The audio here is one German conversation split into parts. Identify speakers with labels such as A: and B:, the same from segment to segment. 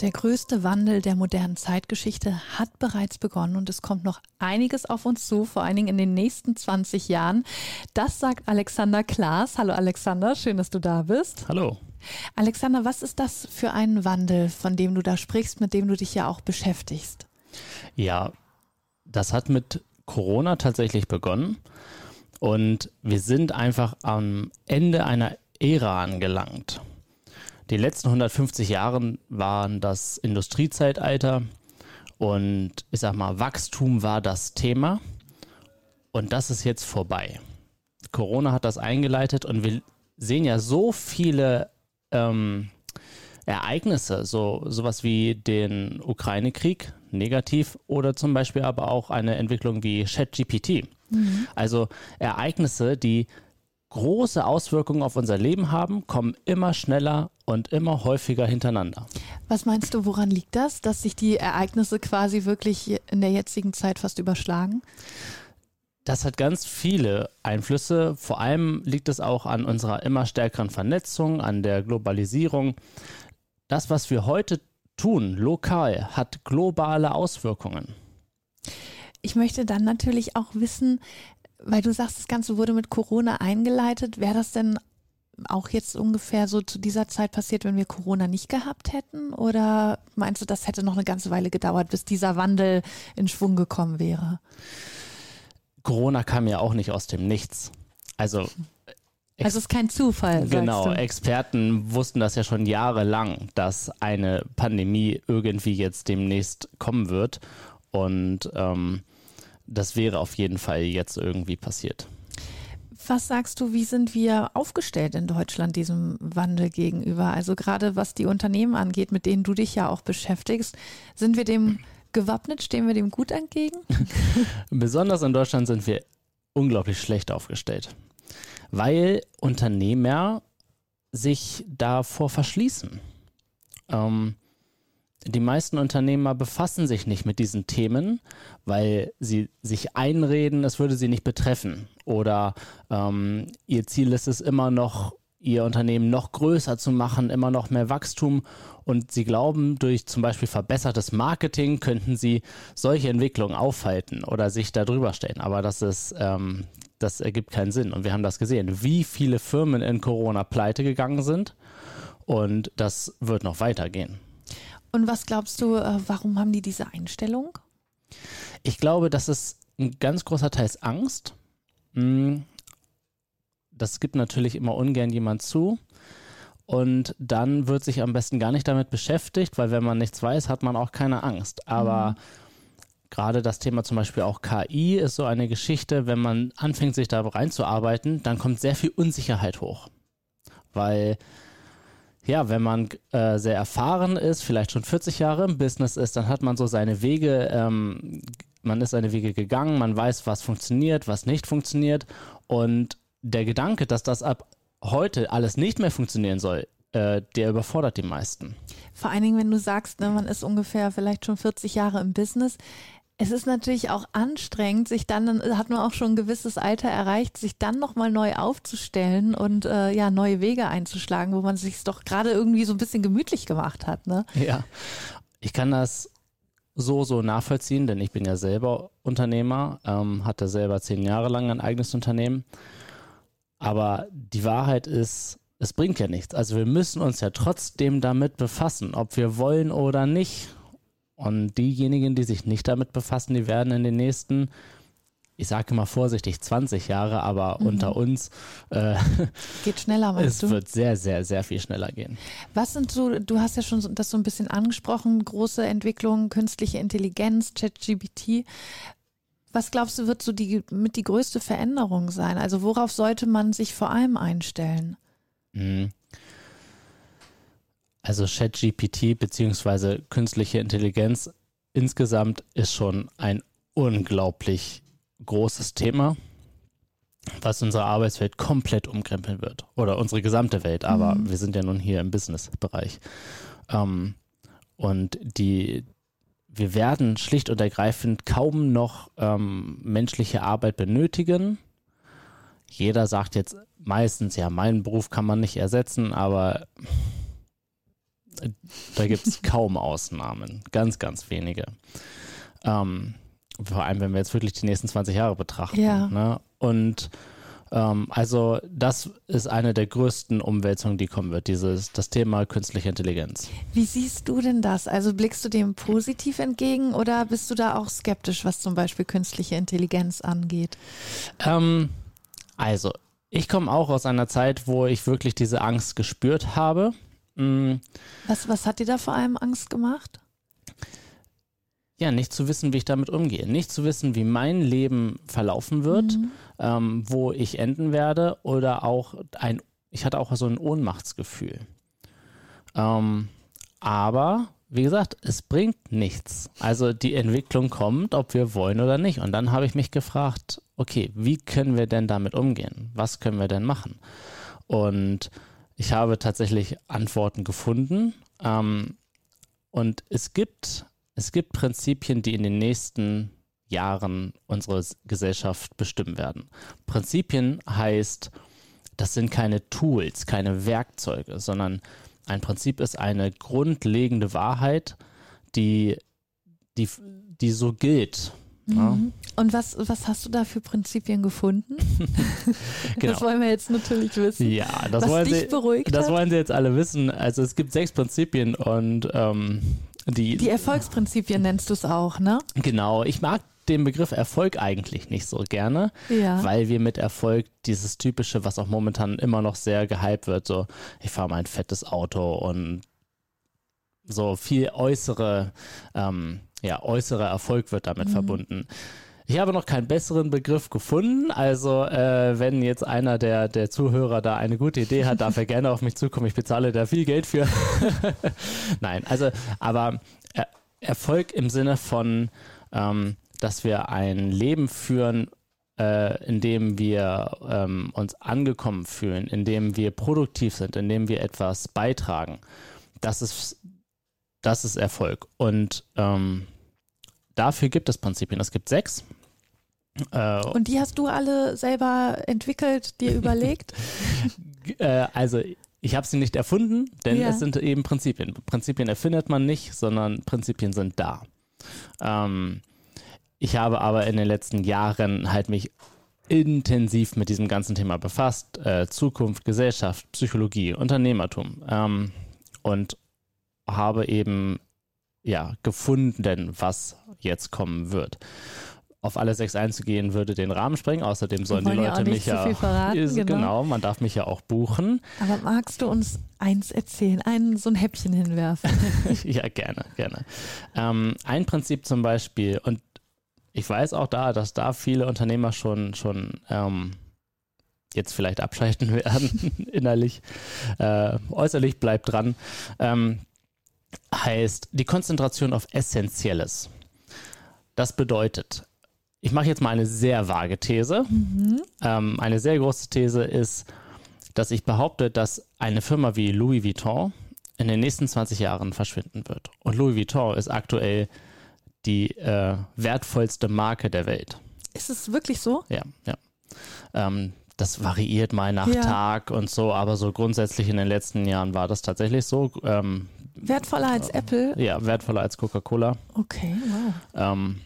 A: Der größte Wandel der modernen Zeitgeschichte hat bereits begonnen und es kommt noch einiges auf uns zu, vor allen Dingen in den nächsten 20 Jahren. Das sagt Alexander Klaas. Hallo Alexander, schön, dass du da bist.
B: Hallo.
A: Alexander, was ist das für ein Wandel, von dem du da sprichst, mit dem du dich ja auch beschäftigst?
B: Ja, das hat mit Corona tatsächlich begonnen und wir sind einfach am Ende einer Ära angelangt. Die letzten 150 Jahre waren das Industriezeitalter und ich sag mal, Wachstum war das Thema und das ist jetzt vorbei. Corona hat das eingeleitet und wir sehen ja so viele ähm, Ereignisse, so sowas wie den Ukraine-Krieg, negativ, oder zum Beispiel aber auch eine Entwicklung wie ChatGPT. Mhm. Also Ereignisse, die große Auswirkungen auf unser Leben haben, kommen immer schneller und immer häufiger hintereinander.
A: Was meinst du, woran liegt das, dass sich die Ereignisse quasi wirklich in der jetzigen Zeit fast überschlagen?
B: Das hat ganz viele Einflüsse. Vor allem liegt es auch an unserer immer stärkeren Vernetzung, an der Globalisierung. Das, was wir heute tun, lokal, hat globale Auswirkungen.
A: Ich möchte dann natürlich auch wissen, weil du sagst, das Ganze wurde mit Corona eingeleitet. Wäre das denn auch jetzt ungefähr so zu dieser Zeit passiert, wenn wir Corona nicht gehabt hätten? Oder meinst du, das hätte noch eine ganze Weile gedauert, bis dieser Wandel in Schwung gekommen wäre?
B: Corona kam ja auch nicht aus dem Nichts. Also
A: also es ist kein Zufall.
B: Genau, Experten wussten das ja schon jahrelang, dass eine Pandemie irgendwie jetzt demnächst kommen wird. Und ähm, das wäre auf jeden Fall jetzt irgendwie passiert.
A: Was sagst du, wie sind wir aufgestellt in Deutschland diesem Wandel gegenüber? Also gerade was die Unternehmen angeht, mit denen du dich ja auch beschäftigst, sind wir dem gewappnet? Stehen wir dem gut entgegen?
B: Besonders in Deutschland sind wir unglaublich schlecht aufgestellt, weil Unternehmer sich davor verschließen. Ähm, die meisten Unternehmer befassen sich nicht mit diesen Themen, weil sie sich einreden, es würde sie nicht betreffen. Oder ähm, ihr Ziel ist es immer noch, ihr Unternehmen noch größer zu machen, immer noch mehr Wachstum. Und sie glauben, durch zum Beispiel verbessertes Marketing könnten sie solche Entwicklungen aufhalten oder sich darüber stellen. Aber das ist, ähm, das ergibt keinen Sinn. Und wir haben das gesehen, wie viele Firmen in Corona pleite gegangen sind. Und das wird noch weitergehen.
A: Und was glaubst du, äh, warum haben die diese Einstellung?
B: Ich glaube, das ist ein ganz großer Teil Angst. Hm, das gibt natürlich immer ungern jemand zu. Und dann wird sich am besten gar nicht damit beschäftigt, weil wenn man nichts weiß, hat man auch keine Angst. Aber mhm. gerade das Thema zum Beispiel auch KI ist so eine Geschichte, wenn man anfängt, sich da reinzuarbeiten, dann kommt sehr viel Unsicherheit hoch. Weil ja, wenn man äh, sehr erfahren ist, vielleicht schon 40 Jahre im Business ist, dann hat man so seine Wege, ähm, man ist seine Wege gegangen, man weiß, was funktioniert, was nicht funktioniert. Und der Gedanke, dass das ab heute alles nicht mehr funktionieren soll, äh, der überfordert die meisten.
A: Vor allen Dingen, wenn du sagst, ne, man ist ungefähr vielleicht schon 40 Jahre im Business, es ist natürlich auch anstrengend, sich dann, hat man auch schon ein gewisses Alter erreicht, sich dann nochmal neu aufzustellen und äh, ja, neue Wege einzuschlagen, wo man sich doch gerade irgendwie so ein bisschen gemütlich gemacht hat. Ne?
B: Ja, ich kann das so, so nachvollziehen, denn ich bin ja selber Unternehmer, ähm, hatte selber zehn Jahre lang ein eigenes Unternehmen. Aber die Wahrheit ist, es bringt ja nichts. Also wir müssen uns ja trotzdem damit befassen, ob wir wollen oder nicht. Und diejenigen, die sich nicht damit befassen, die werden in den nächsten, ich sage immer vorsichtig, 20 Jahre, aber mhm. unter uns
A: äh, geht schneller, meinst
B: es
A: du?
B: wird sehr, sehr, sehr viel schneller gehen.
A: Was sind so, du hast ja schon das so ein bisschen angesprochen, große Entwicklungen, künstliche Intelligenz, ChatGPT. Was glaubst du, wird so die mit die größte Veränderung sein? Also worauf sollte man sich vor allem einstellen? Mhm.
B: Also ChatGPT beziehungsweise künstliche Intelligenz insgesamt ist schon ein unglaublich großes Thema, was unsere Arbeitswelt komplett umkrempeln wird. Oder unsere gesamte Welt, aber
A: Mhm.
B: wir sind ja nun hier im Business-Bereich. Ähm, und die, wir werden schlicht und ergreifend kaum noch ähm, menschliche Arbeit benötigen. Jeder sagt jetzt meistens, ja, meinen Beruf kann man nicht ersetzen, aber da gibt es kaum Ausnahmen. Ganz, ganz wenige. Ähm, vor allem, wenn wir jetzt wirklich die nächsten 20 Jahre betrachten.
A: Ja.
B: Ne? Und ähm, also das ist eine der größten Umwälzungen, die kommen wird, dieses, das Thema künstliche Intelligenz.
A: Wie siehst du denn das? Also blickst du dem positiv entgegen oder bist du da auch skeptisch, was zum Beispiel künstliche Intelligenz angeht?
B: Ähm, also, ich komme auch aus einer Zeit, wo ich wirklich diese Angst gespürt habe. Mm,
A: Was, was hat dir da vor allem Angst gemacht?
B: ja, nicht zu wissen, wie ich damit umgehe. Nicht zu wissen, wie mein Leben verlaufen wird,
A: Mhm.
B: ähm, wo ich enden werde oder auch ein, ich hatte auch so ein Ohnmachtsgefühl. Ähm, aber, wie gesagt, es bringt nichts. Also die Entwicklung kommt, ob wir wollen oder nicht. Und dann habe ich mich gefragt, okay, wie können wir denn damit umgehen? Was können wir denn machen? Und ich habe tatsächlich Antworten gefunden. Ähm, und es gibt, es gibt Prinzipien, die in den nächsten Jahren unsere Gesellschaft bestimmen werden. Prinzipien heißt, das sind keine Tools, keine Werkzeuge, sondern ein Prinzip ist eine grundlegende Wahrheit, die, die, die so gilt. Ja,
A: Mhm. Und was, was hast du da für Prinzipien gefunden?
B: genau.
A: Das wollen wir jetzt natürlich wissen.
B: Ja, das
A: was
B: wollen
A: dich
B: Sie.
A: beruhigt
B: Das
A: hat?
B: wollen Sie jetzt alle wissen. Also es gibt sechs Prinzipien und ähm, die,
A: Die Erfolgsprinzipien nennst du es auch, ne?
B: genau. Ich mag den Begriff Erfolg eigentlich nicht so gerne,
A: Ja.
B: weil wir mit Erfolg dieses typische, was auch momentan immer noch sehr gehypt wird, so ich fahre mal ein fettes Auto und so viel äußere, ähm, ja, äußerer Erfolg wird damit
A: Mhm.
B: verbunden. Ich habe noch keinen besseren Begriff gefunden. Also, äh, wenn jetzt einer der, der Zuhörer da eine gute Idee hat, darf er gerne auf mich zukommen. Ich bezahle da viel Geld für. Nein, also, aber er Erfolg im Sinne von, ähm, dass wir ein Leben führen, äh, in dem wir ähm, uns angekommen fühlen, in dem wir produktiv sind, in dem wir etwas beitragen. Das ist, das ist Erfolg. Und ähm, dafür gibt es Prinzipien. Es gibt sechs. Äh,
A: Und die hast du alle selber entwickelt, dir überlegt?
B: äh, also ich habe sie nicht erfunden, denn
A: Ja.
B: es sind eben Prinzipien. Prinzipien erfindet man nicht, sondern Prinzipien sind da. Ähm, ich habe aber in den letzten Jahren halt mich intensiv mit diesem ganzen Thema befasst. Äh, Zukunft, Gesellschaft, Psychologie, Unternehmertum. Ähm, und habe eben ja gefunden, was jetzt kommen wird. Auf alle sechs einzugehen, würde den Rahmen sprengen. Außerdem sollen die
A: ja
B: Leute
A: nicht
B: mich ja.
A: verraten,
B: Ist-
A: genau.
B: genau, man darf mich ja auch buchen.
A: Aber magst du uns eins erzählen, einen, so ein Häppchen hinwerfen?
B: ja, gerne, gerne. Ähm, ein Prinzip zum Beispiel, und ich weiß auch da, dass da viele Unternehmer schon, schon ähm, jetzt vielleicht abschalten werden, innerlich, äh, äußerlich bleibt dran, ähm, heißt die Konzentration auf Essentielles. Das bedeutet, ich mache jetzt mal eine sehr vage These.
A: Mhm.
B: Ähm, eine sehr große These ist, dass ich behaupte, dass eine Firma wie Louis Vuitton in den nächsten 20 Jahren verschwinden wird. Und Louis Vuitton ist aktuell die äh, wertvollste Marke der Welt.
A: Ist es wirklich so?
B: Ja, ja. Ähm, das variiert mal nach
A: Ja.
B: Tag und so, aber so grundsätzlich in den letzten Jahren war das tatsächlich so. Ähm,
A: Wertvoller als Apple?
B: ja, wertvoller als Coca-Cola.
A: Okay, wow.
B: Ähm,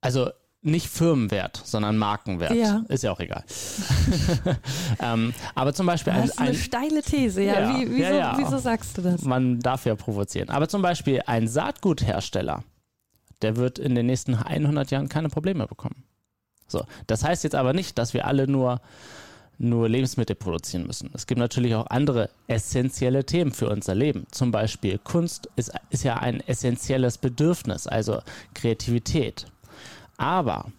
B: also nicht Firmenwert, sondern Markenwert.
A: Ja.
B: Ist ja auch egal. ähm, aber zum Beispiel
A: Das
B: ein,
A: ist eine
B: ein,
A: steile These, ja.
B: Ja,
A: Wie, wieso,
B: ja, ja.
A: wieso sagst du das?
B: man darf ja provozieren. Aber zum Beispiel ein Saatguthersteller, der wird in den nächsten 100 Jahren keine Probleme bekommen. So, das heißt jetzt aber nicht, dass wir alle nur nur Lebensmittel produzieren müssen. Es gibt natürlich auch andere essentielle Themen für unser Leben. Zum Beispiel Kunst ist, ist ja ein essentielles Bedürfnis, also Kreativität. Aber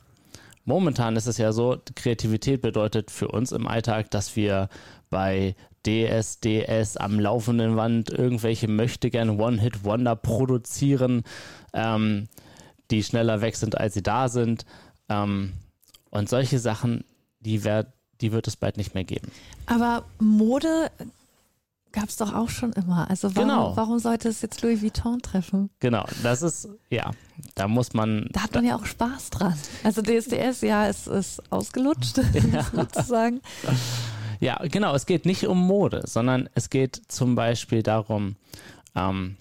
B: momentan ist es ja so, Kreativität bedeutet für uns im Alltag, dass wir bei DSDS am laufenden Band irgendwelche möchtegern One-Hit-Wonder produzieren, ähm, die schneller weg sind, als sie da sind. Ähm, und solche Sachen die, werd, die wird es bald nicht mehr geben.
A: Aber Mode gab es doch auch schon immer. Also warum,
B: Genau.
A: warum sollte es jetzt Louis Vuitton treffen?
B: Genau, das ist, ja, da muss man.
A: Da hat man ja auch Spaß dran. Also DSDS, ja, es ist ausgelutscht, sozusagen.
B: Ja, genau. Es geht nicht um Mode, sondern es geht zum Beispiel darum, ähm,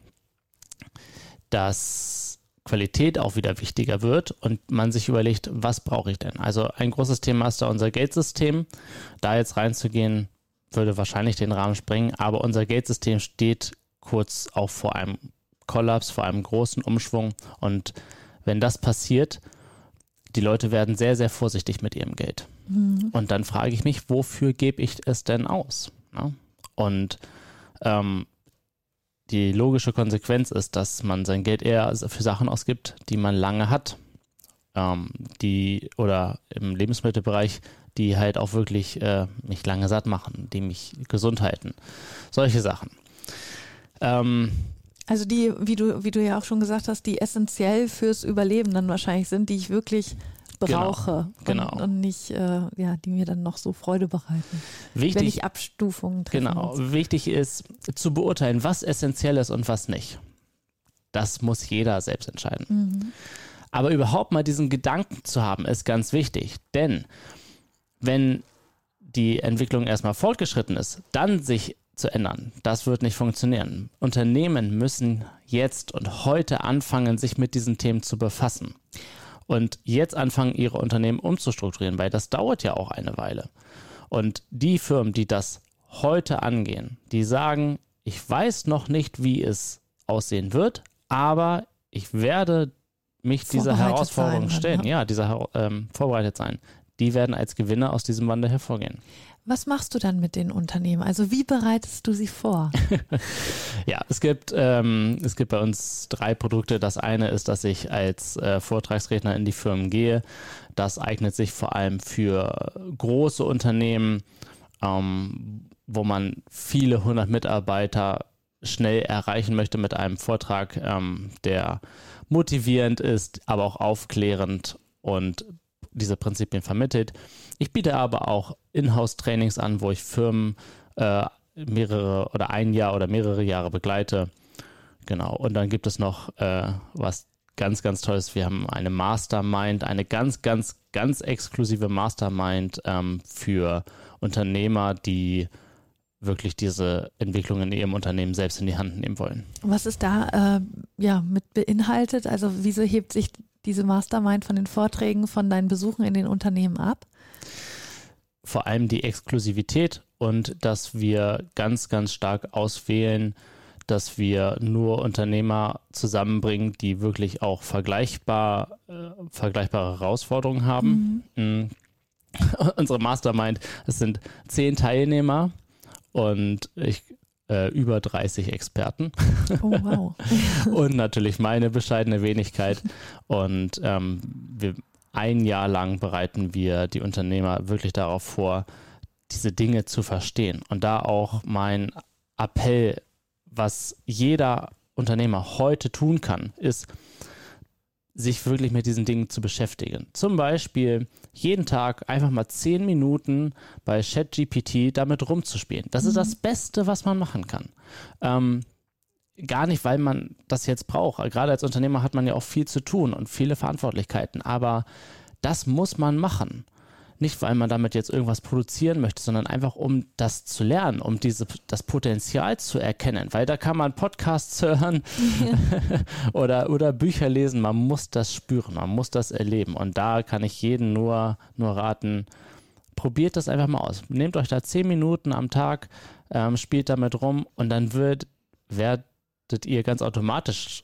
B: dass Qualität auch wieder wichtiger wird und man sich überlegt, was brauche ich denn? Also ein großes Thema ist da unser Geldsystem. Da jetzt reinzugehen, würde wahrscheinlich den Rahmen sprengen, aber unser Geldsystem steht kurz auch vor einem Kollaps, vor einem großen Umschwung und wenn das passiert, die Leute werden sehr, sehr vorsichtig mit ihrem Geld. Und dann frage ich mich, wofür gebe ich es denn aus? Und ähm, die logische Konsequenz ist, dass man sein Geld eher für Sachen ausgibt, die man lange hat. Ähm, die oder im Lebensmittelbereich, die halt auch wirklich äh, mich lange satt machen, die mich gesund halten. Solche Sachen. Ähm,
A: Also die, wie du, wie du ja auch schon gesagt hast, die essentiell fürs Überleben dann wahrscheinlich sind, die ich wirklich brauche
B: genau.
A: Und, und nicht, äh, ja, die mir dann noch so Freude bereiten, wenn
B: wichtig,
A: ich Abstufungen treffe.
B: Genau. Wichtig ist zu beurteilen, was essentiell ist und was nicht. Das muss jeder selbst entscheiden.
A: Mhm.
B: Aber überhaupt mal diesen Gedanken zu haben, ist ganz wichtig. Denn wenn die Entwicklung erstmal fortgeschritten ist, dann sich zu ändern, das wird nicht funktionieren. Unternehmen müssen jetzt und heute anfangen, sich mit diesen Themen zu befassen. Und jetzt anfangen, ihre Unternehmen umzustrukturieren, weil das dauert ja auch eine Weile. Und die Firmen, die das heute angehen, die sagen, ich weiß noch nicht, wie es aussehen wird, aber ich werde mich dieser Herausforderung
A: sein,
B: stellen,
A: ja.
B: ja, dieser ähm, vorbereitet sein. Die werden als Gewinner aus diesem Wandel hervorgehen.
A: Was machst du dann mit den Unternehmen? Also wie bereitest du sie vor?
B: Ja, es gibt, ähm, es gibt bei uns drei Produkte. Das eine ist, dass ich als äh, Vortragsredner in die Firmen gehe. Das eignet sich vor allem für große Unternehmen, ähm, wo man viele hundert Mitarbeiter schnell erreichen möchte mit einem Vortrag, ähm, der motivierend ist, aber auch aufklärend und diese Prinzipien vermittelt. Ich biete aber auch Inhouse-Trainings an, wo ich Firmen äh, mehrere oder ein Jahr oder mehrere Jahre begleite. Genau. Und dann gibt es noch äh, was ganz, ganz Tolles. Wir haben eine Mastermind, eine ganz, ganz, ganz exklusive Mastermind ähm, für Unternehmer, die wirklich diese Entwicklung in ihrem Unternehmen selbst in die Hand nehmen wollen.
A: Was ist da äh, ja mit beinhaltet? Also wieso hebt sich diese Mastermind von den Vorträgen, von deinen Besuchen in den Unternehmen ab?
B: vor allem die Exklusivität und dass wir ganz, ganz stark auswählen, dass wir nur Unternehmer zusammenbringen, die wirklich auch vergleichbar, äh, vergleichbare Herausforderungen haben. Mhm. Unsere Mastermind, es sind zehn Teilnehmer und ich äh, über 30 Experten
A: Oh wow.
B: und natürlich meine bescheidene Wenigkeit. Und ähm, wir, ein Jahr lang bereiten wir die Unternehmer wirklich darauf vor, diese Dinge zu verstehen. Und da auch mein Appell, was jeder Unternehmer heute tun kann, ist, sich wirklich mit diesen Dingen zu beschäftigen. Zum Beispiel jeden Tag einfach mal zehn Minuten bei ChatGPT damit rumzuspielen. Das ist das Beste, was man machen kann. Ähm, gar nicht, weil man das jetzt braucht. Gerade als Unternehmer hat man ja auch viel zu tun und viele Verantwortlichkeiten. Aber das muss man machen. Nicht, weil man damit jetzt irgendwas produzieren möchte, sondern einfach, um das zu lernen, um diese, das Potenzial zu erkennen. Weil da kann man Podcasts hören oder, oder Bücher lesen. Man muss das spüren, man muss das erleben. Und da kann ich jeden nur, nur raten, probiert das einfach mal aus. Nehmt euch da zehn Minuten am Tag, ähm, spielt damit rum und dann wird, werdet ihr ganz automatisch sch-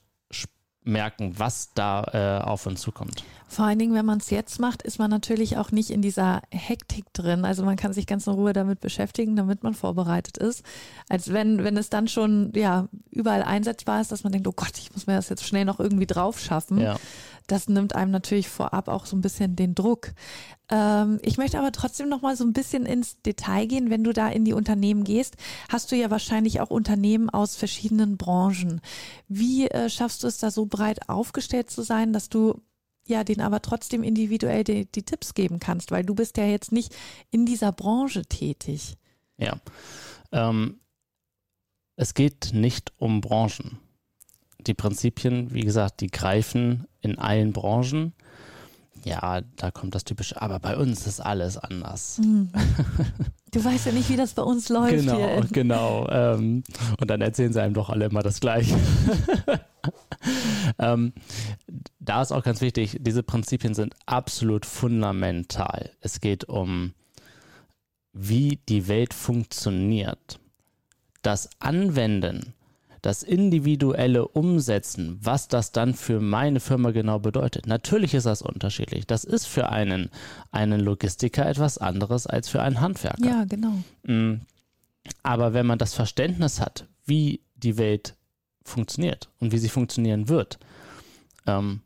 B: merken, was da äh, auf uns zukommt.
A: Vor allen Dingen, wenn man es jetzt macht, ist man natürlich auch nicht in dieser Hektik drin. Also man kann sich ganz in Ruhe damit beschäftigen, damit man vorbereitet ist. Als wenn, wenn es dann schon ja überall einsetzbar ist, dass man denkt, oh Gott, ich muss mir das jetzt schnell noch irgendwie drauf schaffen.
B: Ja.
A: Das nimmt einem natürlich vorab auch so ein bisschen den Druck. Ähm, ich möchte aber trotzdem noch mal so ein bisschen ins Detail gehen. Wenn du da in die Unternehmen gehst, hast du ja wahrscheinlich auch Unternehmen aus verschiedenen Branchen. Wie äh, schaffst du es da so breit aufgestellt zu sein, dass du ja, den aber trotzdem individuell die, die Tipps geben kannst, weil du bist ja jetzt nicht in dieser Branche tätig.
B: Ja. Ähm, es geht nicht um Branchen. Die Prinzipien, wie gesagt, die greifen in allen Branchen. Ja, da kommt das typische, aber bei uns ist alles anders.
A: Mhm. Du weißt ja nicht, wie das bei uns läuft.
B: Genau,
A: hier.
B: genau. Ähm, und dann erzählen sie einem doch alle immer das Gleiche. ähm, da ist auch ganz wichtig, diese Prinzipien sind absolut fundamental. Es geht um, wie die Welt funktioniert. Das Anwenden das individuelle Umsetzen, was das dann für meine Firma genau bedeutet. Natürlich ist das unterschiedlich. Das ist für einen, einen Logistiker etwas anderes als für einen Handwerker.
A: Ja, genau. Mm.
B: Aber wenn man das Verständnis hat, wie die Welt funktioniert und wie sie funktionieren wird, ähm,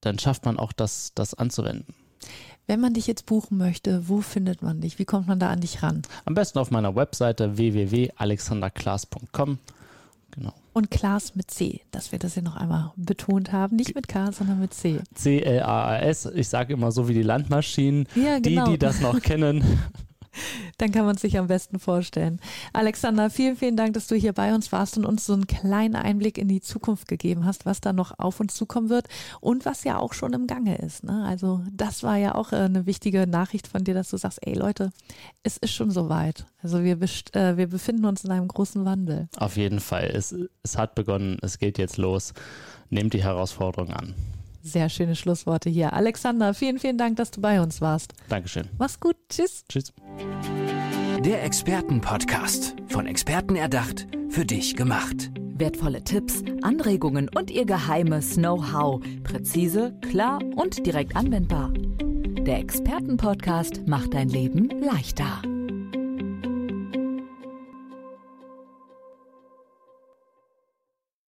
B: dann schafft man auch das, das anzuwenden.
A: Wenn man dich jetzt buchen möchte, wo findet man dich? Wie kommt man da an dich ran?
B: Am besten auf meiner Webseite www.alexanderklaas.com.
A: Genau. Und Klaas mit C, dass wir das hier noch einmal betont haben. Nicht mit K, sondern mit C.
B: C-L-A-A-S. Ich sage immer so wie die Landmaschinen.
A: Ja,
B: genau. Die, die das noch kennen.
A: Dann kann man es sich am besten vorstellen. Alexander, vielen, vielen Dank, dass du hier bei uns warst und uns so einen kleinen Einblick in die Zukunft gegeben hast, was da noch auf uns zukommen wird und was ja auch schon im Gange ist. Ne? Also das war ja auch äh, eine wichtige Nachricht von dir, dass du sagst, ey Leute, es ist schon soweit. Also wir, äh, wir befinden uns in einem großen Wandel.
B: Auf jeden Fall. Es, es hat begonnen, es geht jetzt los. Nehmt die Herausforderung an.
A: Sehr schöne Schlussworte hier. Alexander, vielen, vielen Dank, dass du bei uns warst.
B: Dankeschön.
A: Mach's gut. Tschüss.
B: Tschüss.
C: Der Expertenpodcast. Von Experten erdacht, für dich gemacht.
D: Wertvolle Tipps, Anregungen und ihr geheimes Know-how. Präzise, klar und direkt anwendbar. Der Expertenpodcast macht dein Leben leichter.